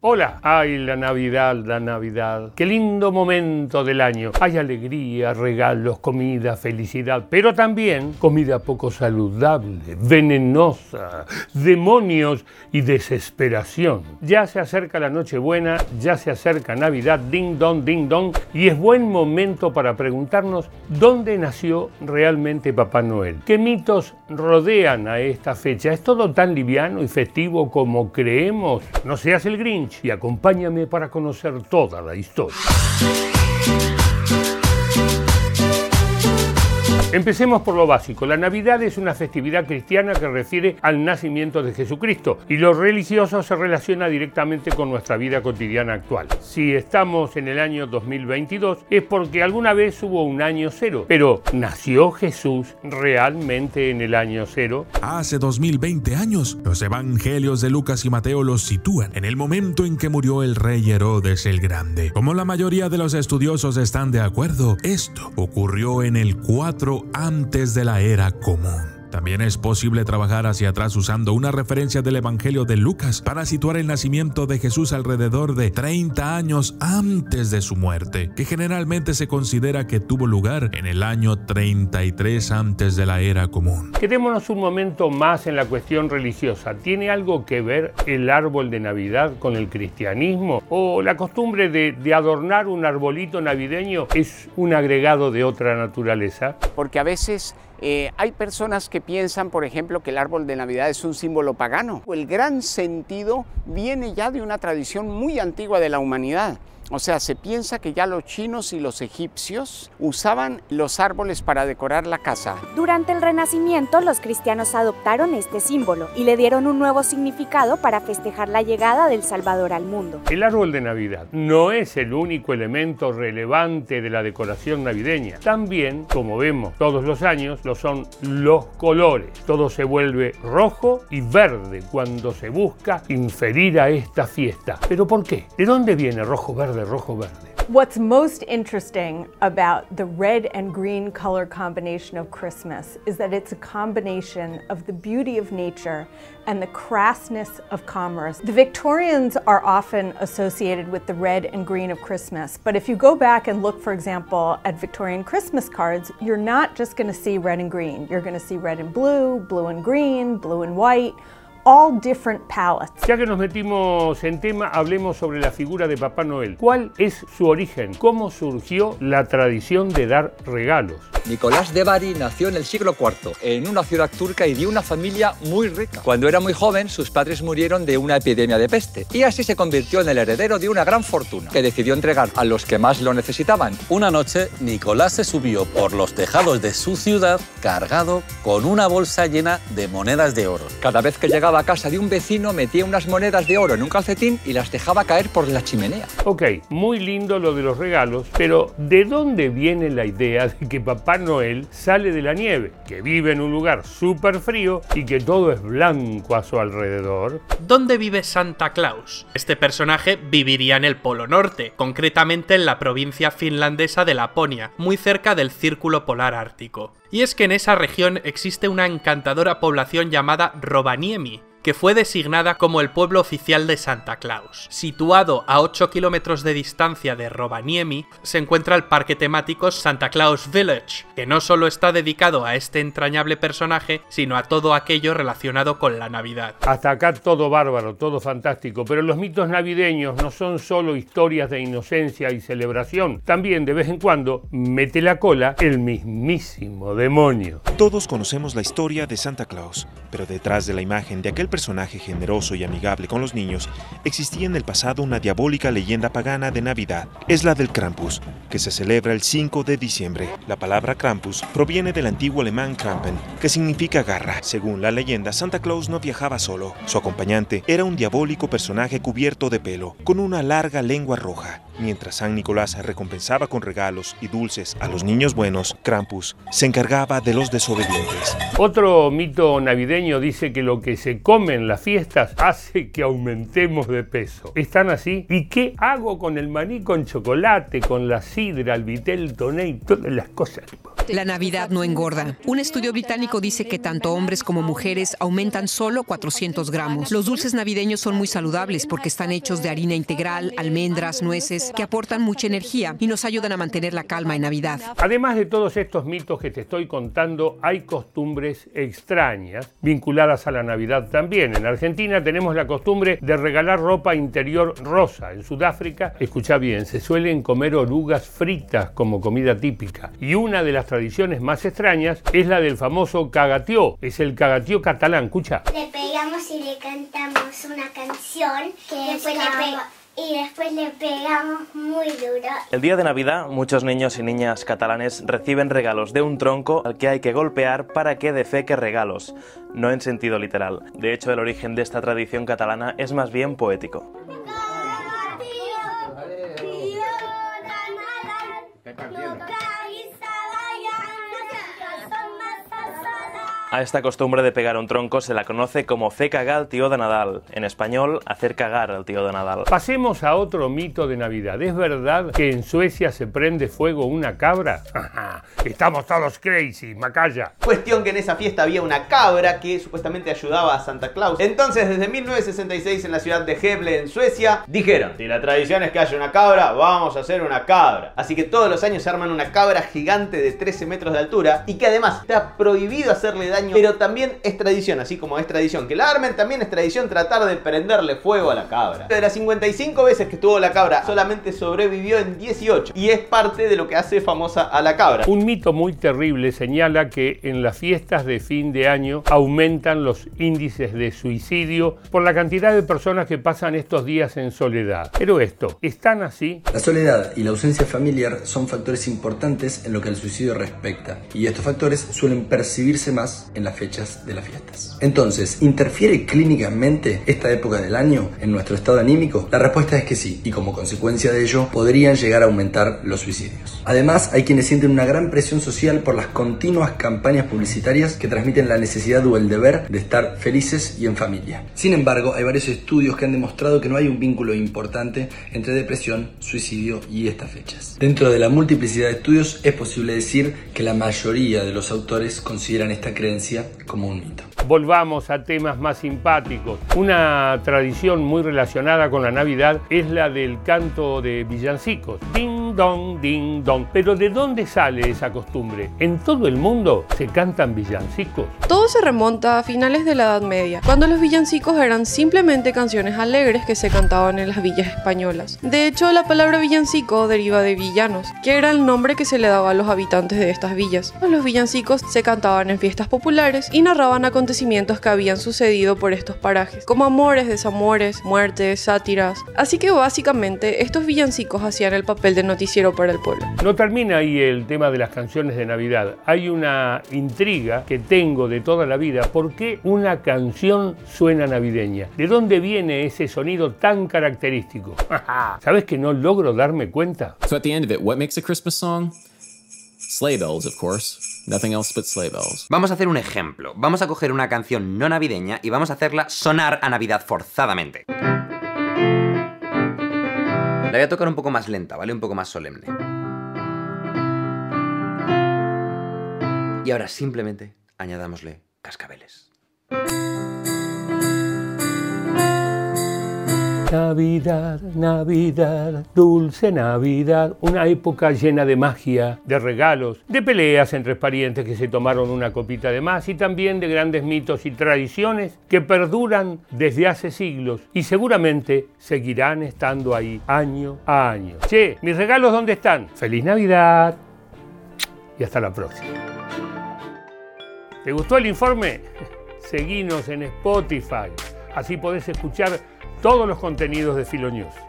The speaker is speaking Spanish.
Hola, ay la Navidad, la Navidad. Qué lindo momento del año. Hay alegría, regalos, comida, felicidad, pero también comida poco saludable, venenosa, demonios y desesperación. Ya se acerca la Nochebuena, ya se acerca Navidad, ding dong, ding dong, y es buen momento para preguntarnos dónde nació realmente Papá Noel. ¿Qué mitos rodean a esta fecha? ¿Es todo tan liviano y festivo como creemos? No seas el Y acompáñame para conocer toda la historia. Empecemos por lo básico. La Navidad es una festividad cristiana que refiere al nacimiento de Jesucristo y lo religioso se relaciona directamente con nuestra vida cotidiana actual. Si estamos en el año 2022 es porque alguna vez hubo un año cero, pero ¿nació Jesús realmente en el año cero? Hace 2020 años, los evangelios de Lucas y Mateo los sitúan en el momento en que murió el rey Herodes el Grande. Como la mayoría de los estudiosos están de acuerdo, esto ocurrió en el 4 antes de la era común. También es posible trabajar hacia atrás usando una referencia del Evangelio de Lucas para situar el nacimiento de Jesús alrededor de 30 años antes de su muerte, que generalmente se considera que tuvo lugar en el año 33 antes de la era común. Quedémonos un momento más en la cuestión religiosa. ¿Tiene algo que ver el árbol de Navidad con el cristianismo? ¿O la costumbre de, de adornar un arbolito navideño es un agregado de otra naturaleza? Porque a veces eh, hay personas que piensan, por ejemplo, que el árbol de Navidad es un símbolo pagano. El gran sentido viene ya de una tradición muy antigua de la humanidad. O sea, se piensa que ya los chinos y los egipcios usaban los árboles para decorar la casa. Durante el Renacimiento, los cristianos adoptaron este símbolo y le dieron un nuevo significado para festejar la llegada del Salvador al mundo. El árbol de Navidad no es el único elemento relevante de la decoración navideña. También, como vemos todos los años, son los colores. Todo se vuelve rojo y verde cuando se busca inferir a esta fiesta. ¿Pero por qué? ¿De dónde viene rojo, verde? de rojo verde. What's most interesting about the red and green color combination of Christmas is that it's a combination of the beauty of nature and the crassness of commerce. The Victorians are often associated with the red and green of Christmas, but if you go back and look, for example, at Victorian Christmas cards, you're not just going to see red and green. You're going to see red and blue, blue and green, blue and white all different palettes. Ya que nos metimos en tema, hablemos sobre la figura de Papá Noel. ¿Cuál es su origen? ¿Cómo surgió la tradición de dar regalos? Nicolás de Bari nació en el siglo IV, en una ciudad turca y de una familia muy rica. Cuando era muy joven, sus padres murieron de una epidemia de peste y así se convirtió en el heredero de una gran fortuna que decidió entregar a los que más lo necesitaban. Una noche, Nicolás se subió por los tejados de su ciudad cargado con una bolsa llena de monedas de oro. Cada vez que llegaba a casa de un vecino, metía unas monedas de oro en un calcetín y las dejaba caer por la chimenea. Ok, muy lindo lo de los regalos, pero ¿de dónde viene la idea de que Papá Noel sale de la nieve, que vive en un lugar súper frío y que todo es blanco a su alrededor. ¿Dónde vive Santa Claus? Este personaje viviría en el Polo Norte, concretamente en la provincia finlandesa de Laponia, muy cerca del Círculo Polar Ártico. Y es que en esa región existe una encantadora población llamada Rovaniemi, que fue designada como el pueblo oficial de Santa Claus. Situado a 8 kilómetros de distancia de Rovaniemi, se encuentra el parque temático Santa Claus Village, que no solo está dedicado a este entrañable personaje, sino a todo aquello relacionado con la Navidad. Hasta acá todo bárbaro, todo fantástico, pero los mitos navideños no son solo historias de inocencia y celebración, también de vez en cuando mete la cola el mismísimo demonio. Todos conocemos la historia de Santa Claus, pero detrás de la imagen de aquel personaje generoso y amigable con los niños, existía en el pasado una diabólica leyenda pagana de Navidad. Es la del Krampus, que se celebra el 5 de diciembre. La palabra Krampus proviene del antiguo alemán Krampen, que significa garra. Según la leyenda, Santa Claus no viajaba solo. Su acompañante era un diabólico personaje cubierto de pelo, con una larga lengua roja. Mientras San Nicolás recompensaba con regalos y dulces a los niños buenos, Krampus se encargaba de los desobedientes. Otro mito navideño dice que lo que se come come en las fiestas hace que aumentemos de peso. ¿Están así? ¿Y qué hago con el maní con chocolate, con la sidra, el vitel toné y todas las cosas? La Navidad no engorda. Un estudio británico dice que tanto hombres como mujeres aumentan solo 400 gramos. Los dulces navideños son muy saludables porque están hechos de harina integral, almendras, nueces, que aportan mucha energía y nos ayudan a mantener la calma en Navidad. Además de todos estos mitos que te estoy contando, hay costumbres extrañas vinculadas a la Navidad también. En Argentina tenemos la costumbre de regalar ropa interior rosa. En Sudáfrica, escucha bien, se suelen comer orugas fritas como comida típica. Y una de las tradiciones más extrañas es la del famoso cagatió. Es el cagatió catalán, escucha. Le pegamos y le cantamos una canción que después le pegamos y después le pegamos muy duro. El día de Navidad, muchos niños y niñas catalanes reciben regalos de un tronco al que hay que golpear para que defeque regalos, no en sentido literal. De hecho, el origen de esta tradición catalana es más bien poético. A esta costumbre de pegar un tronco se la conoce como fe cagar al tío de Nadal. En español, hacer cagar al tío de Nadal. Pasemos a otro mito de Navidad. ¿Es verdad que en Suecia se prende fuego una cabra? Estamos todos crazy, Macaya. Cuestión que en esa fiesta había una cabra que supuestamente ayudaba a Santa Claus. Entonces, desde 1966 en la ciudad de Gävle, en Suecia, dijeron, si la tradición es que haya una cabra, vamos a hacer una cabra. Así que todos los años se arman una cabra gigante de 13 metros de altura y que además está prohibido hacerle daño pero también es tradición, así como es tradición que la armen, también es tradición tratar de prenderle fuego a la cabra. De las 55 veces que estuvo la cabra, solamente sobrevivió en 18 y es parte de lo que hace famosa a la cabra. Un mito muy terrible señala que en las fiestas de fin de año aumentan los índices de suicidio por la cantidad de personas que pasan estos días en soledad. Pero esto, ¿están así? La soledad y la ausencia familiar son factores importantes en lo que al suicidio respecta y estos factores suelen percibirse más en las fechas de las fiestas. Entonces, ¿interfiere clínicamente esta época del año en nuestro estado anímico? La respuesta es que sí, y como consecuencia de ello podrían llegar a aumentar los suicidios. Además, hay quienes sienten una gran presión social por las continuas campañas publicitarias que transmiten la necesidad o el deber de estar felices y en familia. Sin embargo, hay varios estudios que han demostrado que no hay un vínculo importante entre depresión, suicidio y estas fechas. Dentro de la multiplicidad de estudios es posible decir que la mayoría de los autores consideran esta creencia como un mito. Volvamos a temas más simpáticos. Una tradición muy relacionada con la Navidad es la del canto de villancicos. Dong, ding dong. Pero ¿de dónde sale esa costumbre? ¿En todo el mundo se cantan villancicos? Todo se remonta a finales de la Edad Media, cuando los villancicos eran simplemente canciones alegres que se cantaban en las villas españolas. De hecho, la palabra villancico deriva de villanos, que era el nombre que se le daba a los habitantes de estas villas. Los villancicos se cantaban en fiestas populares y narraban acontecimientos que habían sucedido por estos parajes, como amores, desamores, muertes, sátiras. Así que básicamente estos villancicos hacían el papel de noticiero para el pueblo. No termina ahí el tema de las canciones de Navidad. Hay una intriga que tengo de toda la vida. ¿Por qué una canción suena navideña? ¿De dónde viene ese sonido tan característico? ¿Sabes que no logro darme cuenta? So at the end of it, what makes a Christmas song? Sleigh bells, of course. Nothing else but sleigh bells. Vamos a hacer un ejemplo. Vamos a coger una canción no navideña y vamos a hacerla sonar a Navidad forzadamente. La voy a tocar un poco más lenta, ¿vale? Un poco más solemne. Y ahora simplemente añadámosle cascabeles. Navidad, Navidad, dulce Navidad, una época llena de magia, de regalos, de peleas entre parientes que se tomaron una copita de más y también de grandes mitos y tradiciones que perduran desde hace siglos y seguramente seguirán estando ahí año a año. Che, mis regalos ¿dónde están? Feliz Navidad y hasta la próxima. ¿Te gustó el informe? Seguinos en Spotify, así podés escuchar todos los contenidos de Filonews.